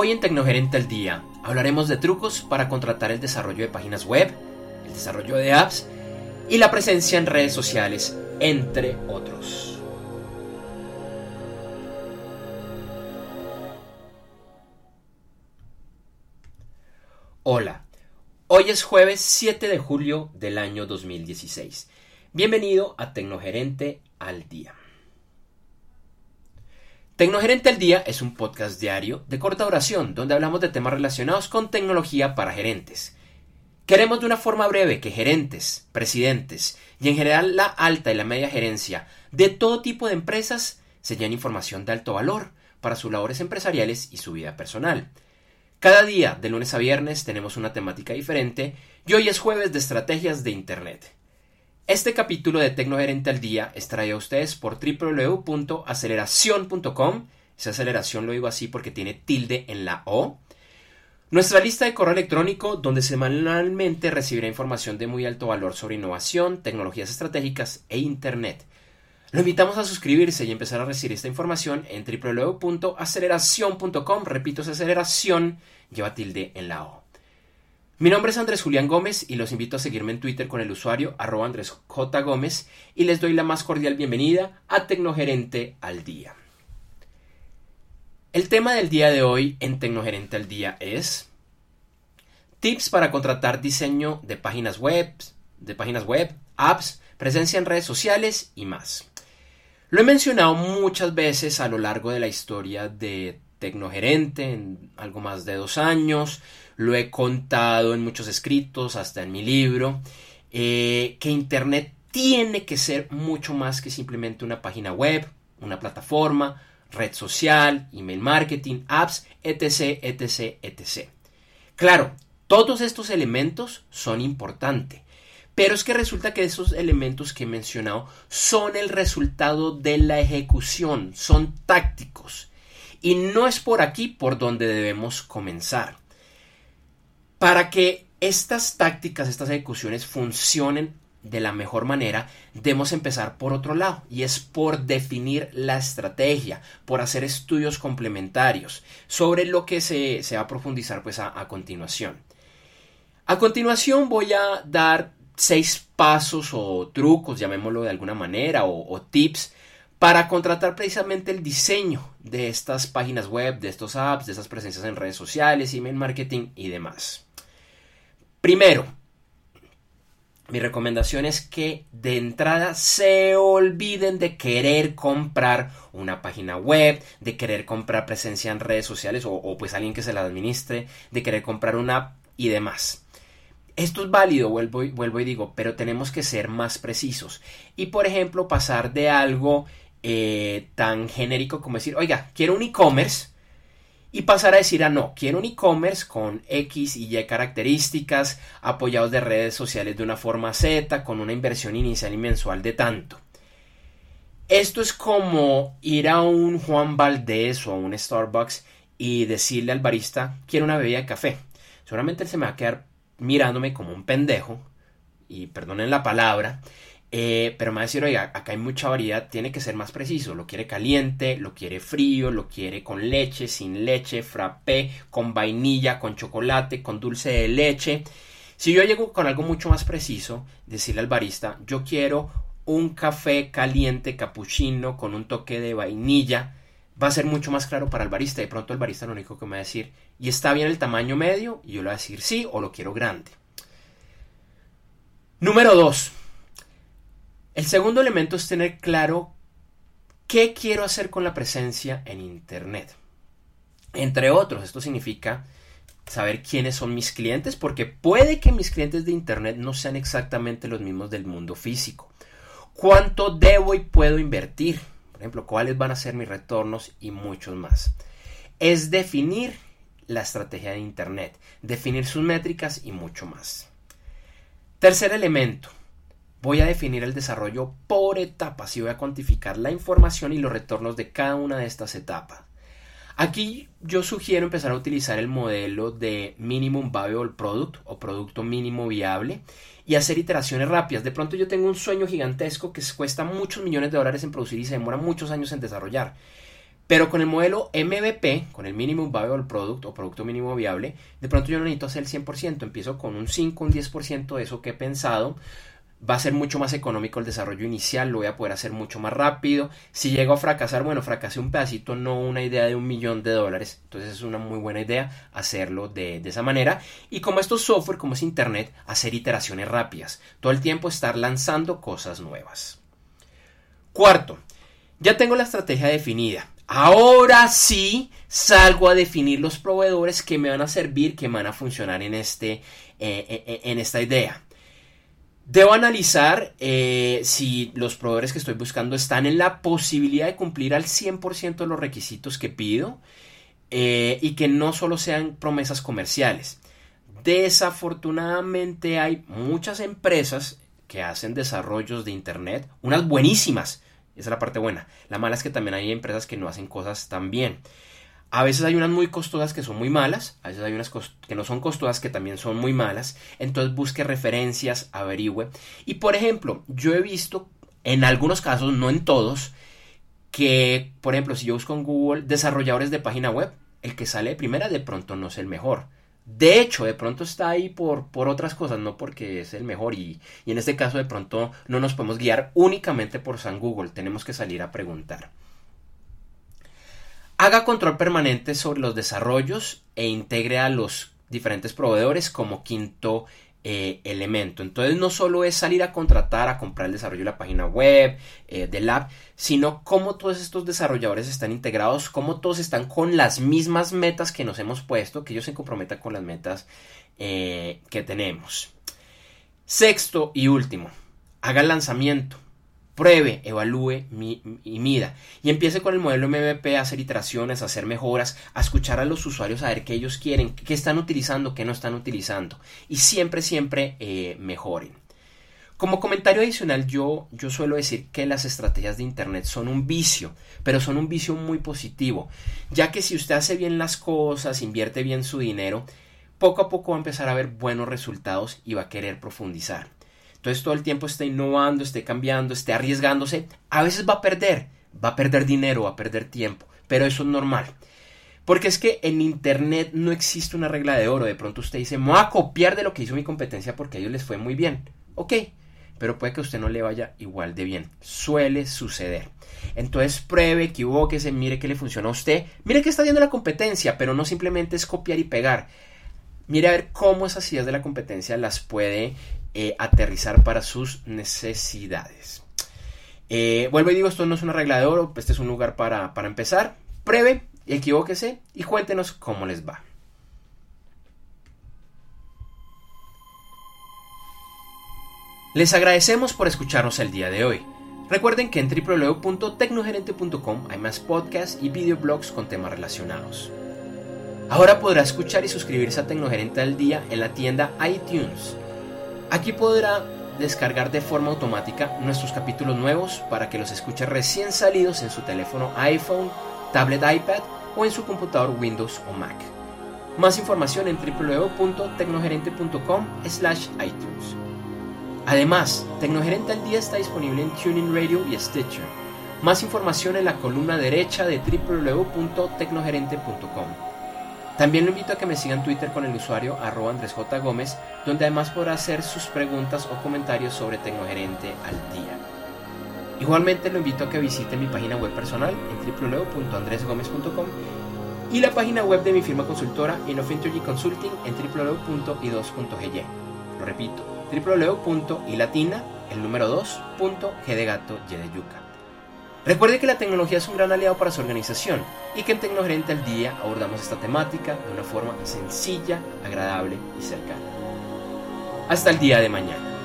Hoy en Tecnogerente al Día hablaremos de trucos para contratar el desarrollo de páginas web, el desarrollo de apps y la presencia en redes sociales, entre otros. Hola, hoy es jueves 7 de julio del año 2016. Bienvenido a Tecnogerente al Día. Tecnogerente al Día es un podcast diario de corta duración donde hablamos de temas relacionados con tecnología para gerentes. Queremos de una forma breve que gerentes, presidentes y en general la alta y la media gerencia de todo tipo de empresas se llenen información de alto valor para sus labores empresariales y su vida personal. Cada día, de lunes a viernes, tenemos una temática diferente y hoy es jueves de estrategias de Internet. Este capítulo de Tecnogerente al Día es traído a ustedes por www.aceleración.com. Esa aceleración lo digo así porque tiene tilde en la O. Nuestra lista de correo electrónico donde semanalmente recibirá información de muy alto valor sobre innovación, tecnologías estratégicas e Internet. Lo invitamos a suscribirse y empezar a recibir esta información en www.aceleración.com. Repito, esa aceleración lleva tilde en la O. Mi nombre es Andrés Julián Gómez y los invito a seguirme en Twitter con el usuario arroba Andrés J. Gómez y les doy la más cordial bienvenida a Tecnogerente al Día. El tema del día de hoy en Tecnogerente al Día es tips para contratar diseño de páginas web, de páginas web, apps, presencia en redes sociales y más. Lo he mencionado muchas veces a lo largo de la historia de Tecnogerente, en algo más de dos años, lo he contado en muchos escritos, hasta en mi libro, eh, que Internet tiene que ser mucho más que simplemente una página web, una plataforma, red social, email marketing, apps, etc., etc., etc. Claro, todos estos elementos son importantes, pero es que resulta que esos elementos que he mencionado son el resultado de la ejecución, son tácticos. Y no es por aquí por donde debemos comenzar. Para que estas tácticas, estas ejecuciones funcionen de la mejor manera, debemos empezar por otro lado y es por definir la estrategia, por hacer estudios complementarios sobre lo que se, va a profundizar pues a, continuación. A continuación voy a dar seis pasos o trucos, llamémoslo de alguna manera, o tips para contratar precisamente el diseño de estas páginas web, de estos apps, de estas presencias en redes sociales, email marketing y demás. Primero, mi recomendación es que de entrada se olviden de querer comprar una página web, de querer comprar presencia en redes sociales o, pues alguien que se la administre, de querer comprar una app y demás. Esto es válido, vuelvo y, vuelvo y digo, pero tenemos que ser más precisos. Y por ejemplo, pasar de algo eh, tan genérico como decir, oiga, quiero un e-commerce y pasar a decir, ah, no, quiero un e-commerce con X y Y características, apoyados de redes sociales de una forma Z, con una inversión inicial y mensual de tanto. Esto es como ir a un Juan Valdés o a un Starbucks y decirle al barista, quiero una bebida de café. Seguramente él se me va a quedar mirándome como un pendejo, y perdonen la palabra, eh, pero me va a decir, oiga, acá hay mucha variedad, tiene que ser más preciso. Lo quiere caliente, lo quiere frío, lo quiere con leche, sin leche, frappé, con vainilla, con chocolate, con dulce de leche. Si yo llego con algo mucho más preciso, decirle al barista, yo quiero un café caliente cappuccino con un toque de vainilla, va a ser mucho más claro para el barista. De pronto el barista lo único que me va a decir, ¿y está bien el tamaño medio? Y yo le voy a decir sí o lo quiero grande. Número 2 el segundo elemento es tener claro qué quiero hacer con la presencia en Internet. Entre otros, esto significa saber quiénes son mis clientes, porque puede que mis clientes de Internet no sean exactamente los mismos del mundo físico. ¿Cuánto debo y puedo invertir? Por ejemplo, cuáles van a ser mis retornos y muchos más. Es definir la estrategia de Internet, definir sus métricas y mucho más. Tercer elemento, Voy a definir el desarrollo por etapas y voy a cuantificar la información y los retornos de cada una de estas etapas. Aquí yo sugiero empezar a utilizar el modelo de Minimum Viable Product o producto mínimo viable y hacer iteraciones rápidas. De pronto yo tengo un sueño gigantesco que cuesta muchos millones de dólares en producir y se demora muchos años en desarrollar. Pero con el modelo MVP, con el Minimum Viable Product o Producto Mínimo Viable, de pronto yo no necesito hacer el 100%, empiezo con un 5, un 10% de eso que he pensado. Va a ser mucho más económico el desarrollo inicial, lo voy a poder hacer mucho más rápido. Si llego a fracasar, bueno, fracasé un pedacito, no una idea de un millón de dólares. Entonces es una muy buena idea hacerlo de, esa manera. Y como esto es software, como es Internet, hacer iteraciones rápidas. Todo el tiempo estar lanzando cosas nuevas. Cuarto, ya tengo la estrategia definida. Ahora sí salgo a definir los proveedores que me van a servir, que van a funcionar en, este, eh, eh, eh, en esta idea. Debo analizar si los proveedores que estoy buscando están en la posibilidad de cumplir al 100% de los requisitos que pido y que no solo sean promesas comerciales. Desafortunadamente hay muchas empresas que hacen desarrollos de Internet, unas buenísimas, esa es la parte buena. La mala es que también hay empresas que no hacen cosas tan bien. A veces hay unas muy costosas que son muy malas, a veces hay unas que no son costosas que también son muy malas. Entonces busque referencias, averigüe. Y por ejemplo, yo he visto en algunos casos, no en todos, que por ejemplo si yo busco en Google desarrolladores de página web, el que sale de primera de pronto no es el mejor. De hecho, de pronto está ahí por, por otras cosas, no porque es el mejor. Y, y, en este caso, de pronto no nos podemos guiar únicamente por San Google. Tenemos que salir a preguntar. Haga control permanente sobre los desarrollos e integre a los diferentes proveedores como quinto eh, elemento. Entonces no solo es salir a contratar, a comprar el desarrollo de la página web, eh, del app, sino cómo todos estos desarrolladores están integrados, cómo todos están con las mismas metas que nos hemos puesto, que ellos se comprometan con las metas eh, que tenemos. Sexto y último, haga el lanzamiento pruebe, evalúe y mida. Y empiece con el modelo MVP a hacer iteraciones, a hacer mejoras, a escuchar a los usuarios, a ver qué ellos quieren, qué están utilizando, qué no están utilizando. Y siempre, siempre eh, mejoren. Como comentario adicional, yo, yo suelo decir que las estrategias de Internet son un vicio, pero son un vicio muy positivo, ya que si usted hace bien las cosas, invierte bien su dinero, poco a poco va a empezar a ver buenos resultados y va a querer profundizar. Entonces todo el tiempo está innovando, esté cambiando, esté arriesgándose. A veces va a perder, va a perder dinero, va a perder tiempo, pero eso es normal. Porque es que en Internet no existe una regla de oro. De pronto usted dice, me voy a copiar de lo que hizo mi competencia porque a ellos les fue muy bien. Ok, pero puede que a usted no le vaya igual de bien. Suele suceder. Entonces pruebe, equivóquese, mire qué le funciona a usted. Mire qué está haciendo la competencia, pero no simplemente es copiar y pegar. Mire a ver cómo esas ideas de la competencia las puede eh, aterrizar para sus necesidades. Eh, vuelvo y digo, esto no es una regla de oro, este es un lugar para, para empezar. Pruebe, equivóquese y cuéntenos cómo les va. Les agradecemos por escucharnos el día de hoy. Recuerden que en www.tecnogerente.com hay más podcasts y videoblogs con temas relacionados. Ahora podrá escuchar y suscribirse a Tecnogerente al Día en la tienda iTunes Aquí podrá descargar de forma automática nuestros capítulos nuevos para que los escuche recién salidos en su teléfono iPhone, tablet iPad o en su computador Windows o Mac. Más información en www.tecnogerente.com iTunes. Además, Tecnogerente al Día está disponible en Tuning Radio y Stitcher. Más información en la columna derecha de www.tecnogerente.com. También lo invito a que me siga en Twitter con el usuario arroba. Gómez, donde además podrá hacer sus preguntas o comentarios sobre Tecnogerente al día. Igualmente lo invito a que visite mi página web personal en www.andresgomez.com y la página web de mi firma consultora Inofintergy Consulting en www.i2.gy. Lo repito, www.ilatina, el número 2, de gato, y de yuca. Recuerde que la tecnología es un gran aliado para su organización y que en Tecnogerente al Día abordamos esta temática de una forma sencilla, agradable y cercana. Hasta el día de mañana.